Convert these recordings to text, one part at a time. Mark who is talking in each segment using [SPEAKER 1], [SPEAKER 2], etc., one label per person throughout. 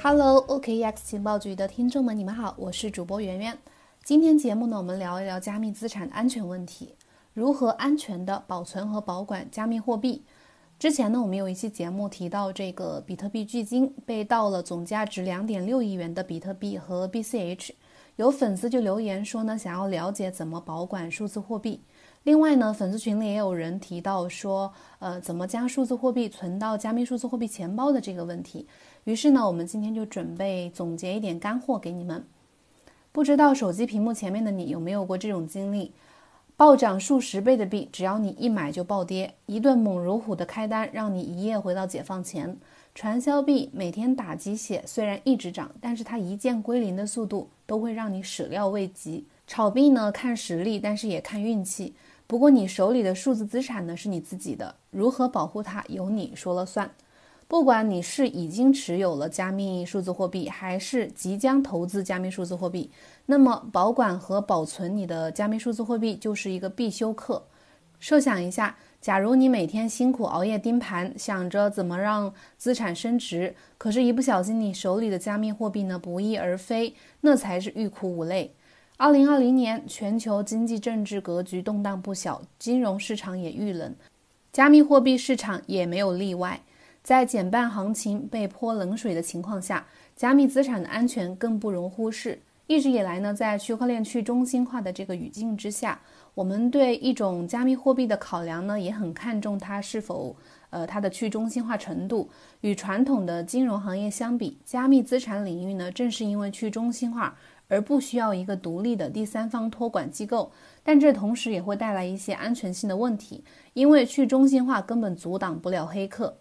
[SPEAKER 1] Hello，OKX 情报局的听众们，你们好，我是主播圆圆。今天节目呢，我们聊一聊加密资产的安全问题，如何安全的保存和保管加密货币。之前呢，我们有一期节目提到这个比特币距今被盗了总价值两点六亿元的比特币和 BCH，有粉丝就留言说呢，想要了解怎么保管数字货币。另外呢，粉丝群里也有人提到说，呃，怎么将数字货币存到加密数字货币钱包的这个问题。于是呢，我们今天就准备总结一点干货给你们。不知道手机屏幕前面的你有没有过这种经历？暴涨数十倍的币，只要你一买就暴跌，一顿猛如虎的开单，让你一夜回到解放前。传销币每天打鸡血，虽然一直涨，但是它一键归零的速度都会让你始料未及。炒币呢，看实力，但是也看运气。不过你手里的数字资产呢是你自己的，如何保护它由你说了算。不管你是已经持有了加密数字货币，还是即将投资加密数字货币，那么保管和保存你的加密数字货币就是一个必修课。设想一下，假如你每天辛苦熬夜盯盘，想着怎么让资产升值，可是，一不小心你手里的加密货币呢不翼而飞，那才是欲哭无泪。二零二零年，全球经济政治格局动荡不小，金融市场也遇冷，加密货币市场也没有例外。在减半行情被泼冷水的情况下，加密资产的安全更不容忽视。一直以来呢，在区块链去中心化的这个语境之下，我们对一种加密货币的考量呢，也很看重它是否呃它的去中心化程度。与传统的金融行业相比，加密资产领域呢，正是因为去中心化。而不需要一个独立的第三方托管机构，但这同时也会带来一些安全性的问题，因为去中心化根本阻挡不了黑客。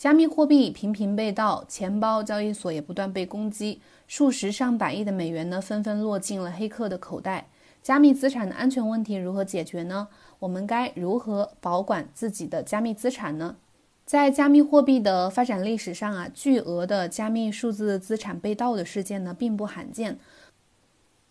[SPEAKER 1] 加密货币频频被盗，钱包、交易所也不断被攻击，数十上百亿的美元呢纷纷落进了黑客的口袋。加密资产的安全问题如何解决呢？我们该如何保管自己的加密资产呢？在加密货币的发展历史上啊，巨额的加密数字资产被盗的事件呢并不罕见。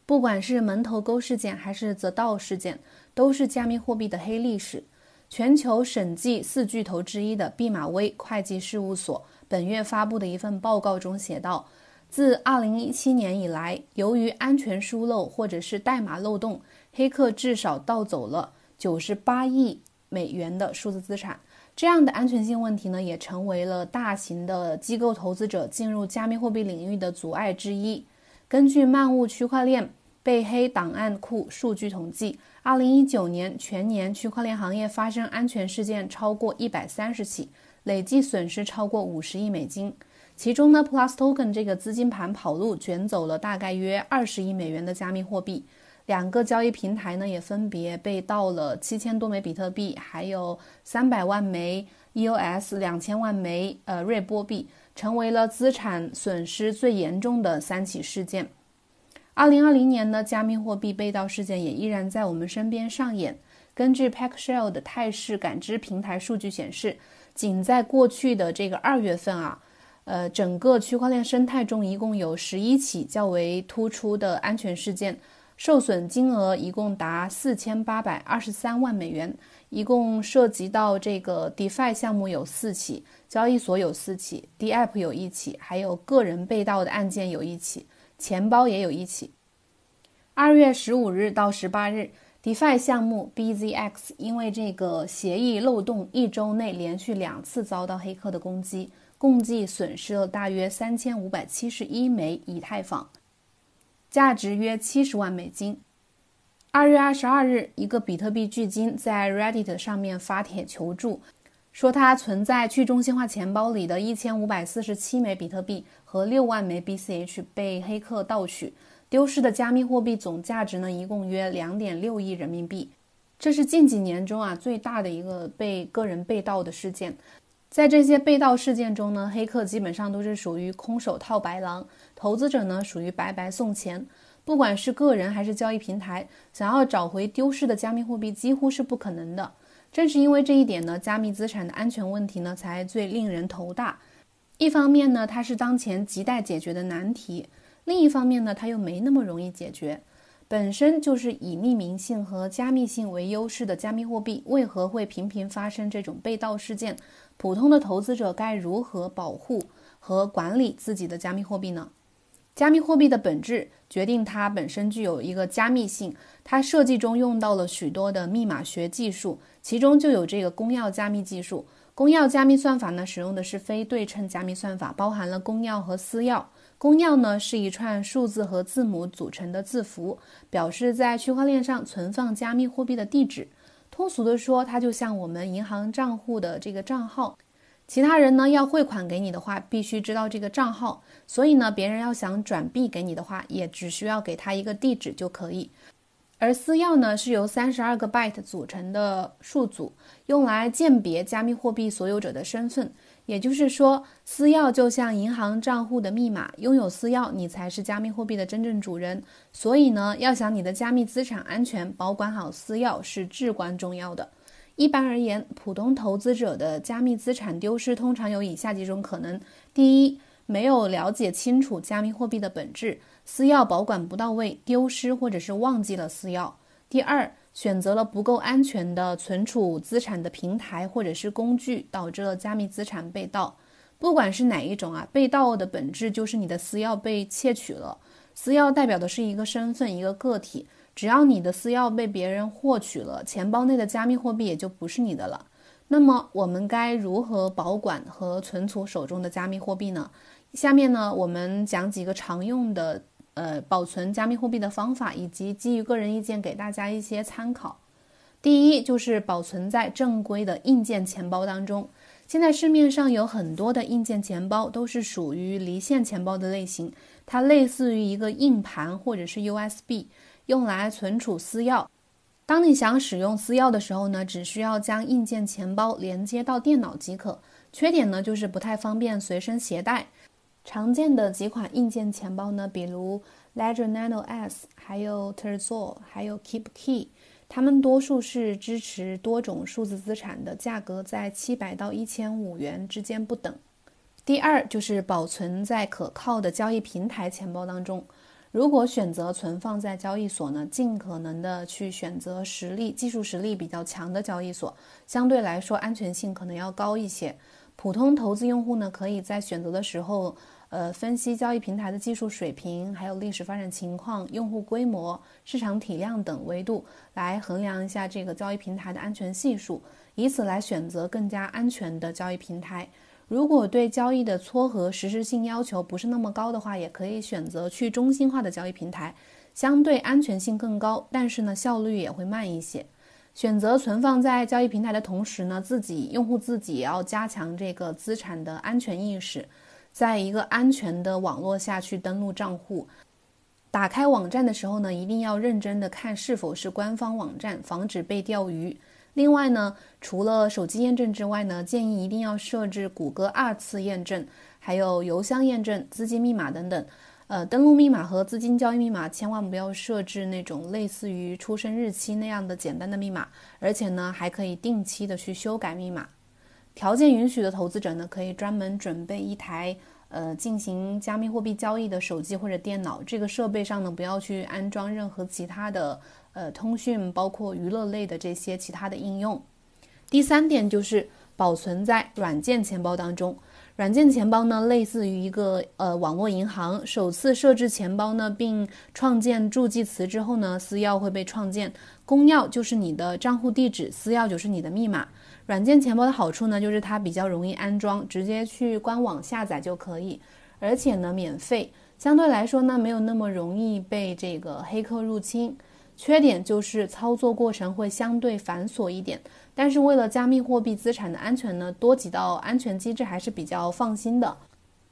[SPEAKER 1] 不管是门头沟事件还是泽道事件，都是加密货币的黑历史。全球审计四巨头之一的毕马威会计事务所本月发布的一份报告中写道，自2017年以来，由于安全疏漏或者是代码漏洞，黑客至少盗走了98亿美元的数字资产。这样的安全性问题呢，也成为了大型的机构投资者进入加密货币领域的阻碍之一。根据漫雾区块链。被黑档案库数据统计，二零一九年全年区块链行业发生安全事件超过一百三十起，累计损失超过五十亿美金。其中呢，Plus Token 这个资金盘跑路，卷走了大概约二十亿美元的加密货币。两个交易平台呢，也分别被盗了七千多枚比特币，还有三百万枚 EOS，两千万枚呃瑞波币，成为了资产损失最严重的三起事件。二零二零年呢，加密货币被盗事件也依然在我们身边上演。根据 Paxshell 的态势感知平台数据显示，仅在过去的这个二月份啊，呃，整个区块链生态中一共有十一起较为突出的安全事件，受损金额一共达四千八百二十三万美元。一共涉及到这个 DeFi 项目有四起，交易所有四起，DApp 有一起，还有个人被盗的案件有一起。钱包也有一起。二月十五日到十八日，DeFi 项目 BZX 因为这个协议漏洞，一周内连续两次遭到黑客的攻击，共计损失了大约三千五百七十一枚以太坊，价值约七十万美金。二月二十二日，一个比特币巨鲸在 Reddit 上面发帖求助。说它存在去中心化钱包里的一千五百四十七枚比特币和六万枚 BCH 被黑客盗取，丢失的加密货币总价值呢，一共约两点六亿人民币。这是近几年中啊最大的一个被个人被盗的事件。在这些被盗事件中呢，黑客基本上都是属于空手套白狼，投资者呢属于白白送钱。不管是个人还是交易平台，想要找回丢失的加密货币几乎是不可能的。正是因为这一点呢，加密资产的安全问题呢才最令人头大。一方面呢，它是当前亟待解决的难题；另一方面呢，它又没那么容易解决。本身就是以匿名性和加密性为优势的加密货币，为何会频频发生这种被盗事件？普通的投资者该如何保护？和管理自己的加密货币呢？加密货币的本质决定它本身具有一个加密性，它设计中用到了许多的密码学技术，其中就有这个公钥加密技术。公钥加密算法呢，使用的是非对称加密算法，包含了公钥和私钥。公钥呢是一串数字和字母组成的字符，表示在区块链上存放加密货币的地址。通俗的说，它就像我们银行账户的这个账号。其他人呢要汇款给你的话，必须知道这个账号，所以呢，别人要想转币给你的话，也只需要给他一个地址就可以。而私钥呢是由三十二个 byte 组成的数组，用来鉴别加密货币所有者的身份。也就是说，私钥就像银行账户的密码，拥有私钥，你才是加密货币的真正主人。所以呢，要想你的加密资产安全，保管好私钥是至关重要的。一般而言，普通投资者的加密资产丢失通常有以下几种可能：第一，没有了解清楚加密货币的本质，私钥保管不到位，丢失或者是忘记了私钥；第二，选择了不够安全的存储资产的平台或者是工具，导致了加密资产被盗。不管是哪一种啊，被盗的本质就是你的私钥被窃取了。私钥代表的是一个身份，一个个体。只要你的私钥被别人获取了，钱包内的加密货币也就不是你的了。那么我们该如何保管和存储手中的加密货币呢？下面呢，我们讲几个常用的呃保存加密货币的方法，以及基于个人意见给大家一些参考。第一就是保存在正规的硬件钱包当中。现在市面上有很多的硬件钱包都是属于离线钱包的类型，它类似于一个硬盘或者是 USB。用来存储私钥。当你想使用私钥的时候呢，只需要将硬件钱包连接到电脑即可。缺点呢，就是不太方便随身携带。常见的几款硬件钱包呢，比如 Ledger Nano S，还有 Trezor，还有 KeepKey，它们多数是支持多种数字资产的，价格在七百到一千五元之间不等。第二就是保存在可靠的交易平台钱包当中。如果选择存放在交易所呢，尽可能的去选择实力、技术实力比较强的交易所，相对来说安全性可能要高一些。普通投资用户呢，可以在选择的时候，呃，分析交易平台的技术水平、还有历史发展情况、用户规模、市场体量等维度，来衡量一下这个交易平台的安全系数，以此来选择更加安全的交易平台。如果对交易的撮合实时性要求不是那么高的话，也可以选择去中心化的交易平台，相对安全性更高，但是呢效率也会慢一些。选择存放在交易平台的同时呢，自己用户自己也要加强这个资产的安全意识，在一个安全的网络下去登录账户。打开网站的时候呢，一定要认真的看是否是官方网站，防止被钓鱼。另外呢，除了手机验证之外呢，建议一定要设置谷歌二次验证，还有邮箱验证、资金密码等等。呃，登录密码和资金交易密码千万不要设置那种类似于出生日期那样的简单的密码，而且呢，还可以定期的去修改密码。条件允许的投资者呢，可以专门准备一台呃进行加密货币交易的手机或者电脑，这个设备上呢，不要去安装任何其他的。呃，通讯包括娱乐类的这些其他的应用。第三点就是保存在软件钱包当中。软件钱包呢，类似于一个呃网络银行。首次设置钱包呢，并创建助记词之后呢，私钥会被创建。公钥就是你的账户地址，私钥就是你的密码。软件钱包的好处呢，就是它比较容易安装，直接去官网下载就可以，而且呢免费，相对来说呢没有那么容易被这个黑客入侵。缺点就是操作过程会相对繁琐一点，但是为了加密货币资产的安全呢，多几道安全机制还是比较放心的。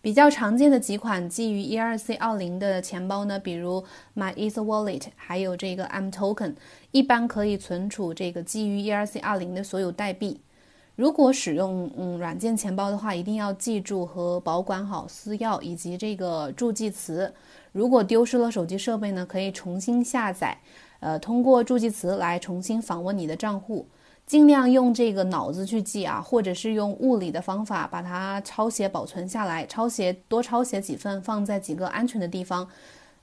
[SPEAKER 1] 比较常见的几款基于 ERC 二零的钱包呢，比如 My Ether Wallet，还有这个 M Token，一般可以存储这个基于 ERC 二零的所有代币。如果使用嗯软件钱包的话，一定要记住和保管好私钥以及这个助记词。如果丢失了手机设备呢，可以重新下载。呃，通过助记词来重新访问你的账户，尽量用这个脑子去记啊，或者是用物理的方法把它抄写保存下来，抄写多抄写几份，放在几个安全的地方。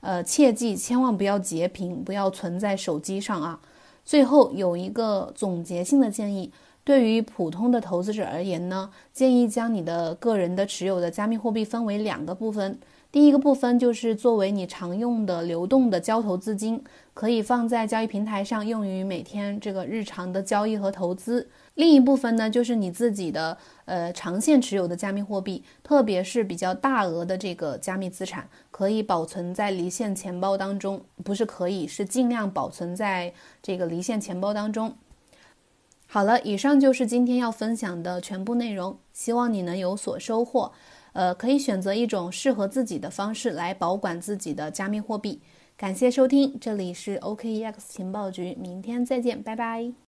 [SPEAKER 1] 呃，切记千万不要截屏，不要存在手机上啊。最后有一个总结性的建议：对于普通的投资者而言呢，建议将你的个人的持有的加密货币分为两个部分。第一个部分就是作为你常用的流动的交投资金，可以放在交易平台上用于每天这个日常的交易和投资。另一部分呢，就是你自己的呃长线持有的加密货币，特别是比较大额的这个加密资产，可以保存在离线钱包当中。不是可以，是尽量保存在这个离线钱包当中。好了，以上就是今天要分享的全部内容，希望你能有所收获。呃，可以选择一种适合自己的方式来保管自己的加密货币。感谢收听，这里是 OKEX 情报局，明天再见，拜拜。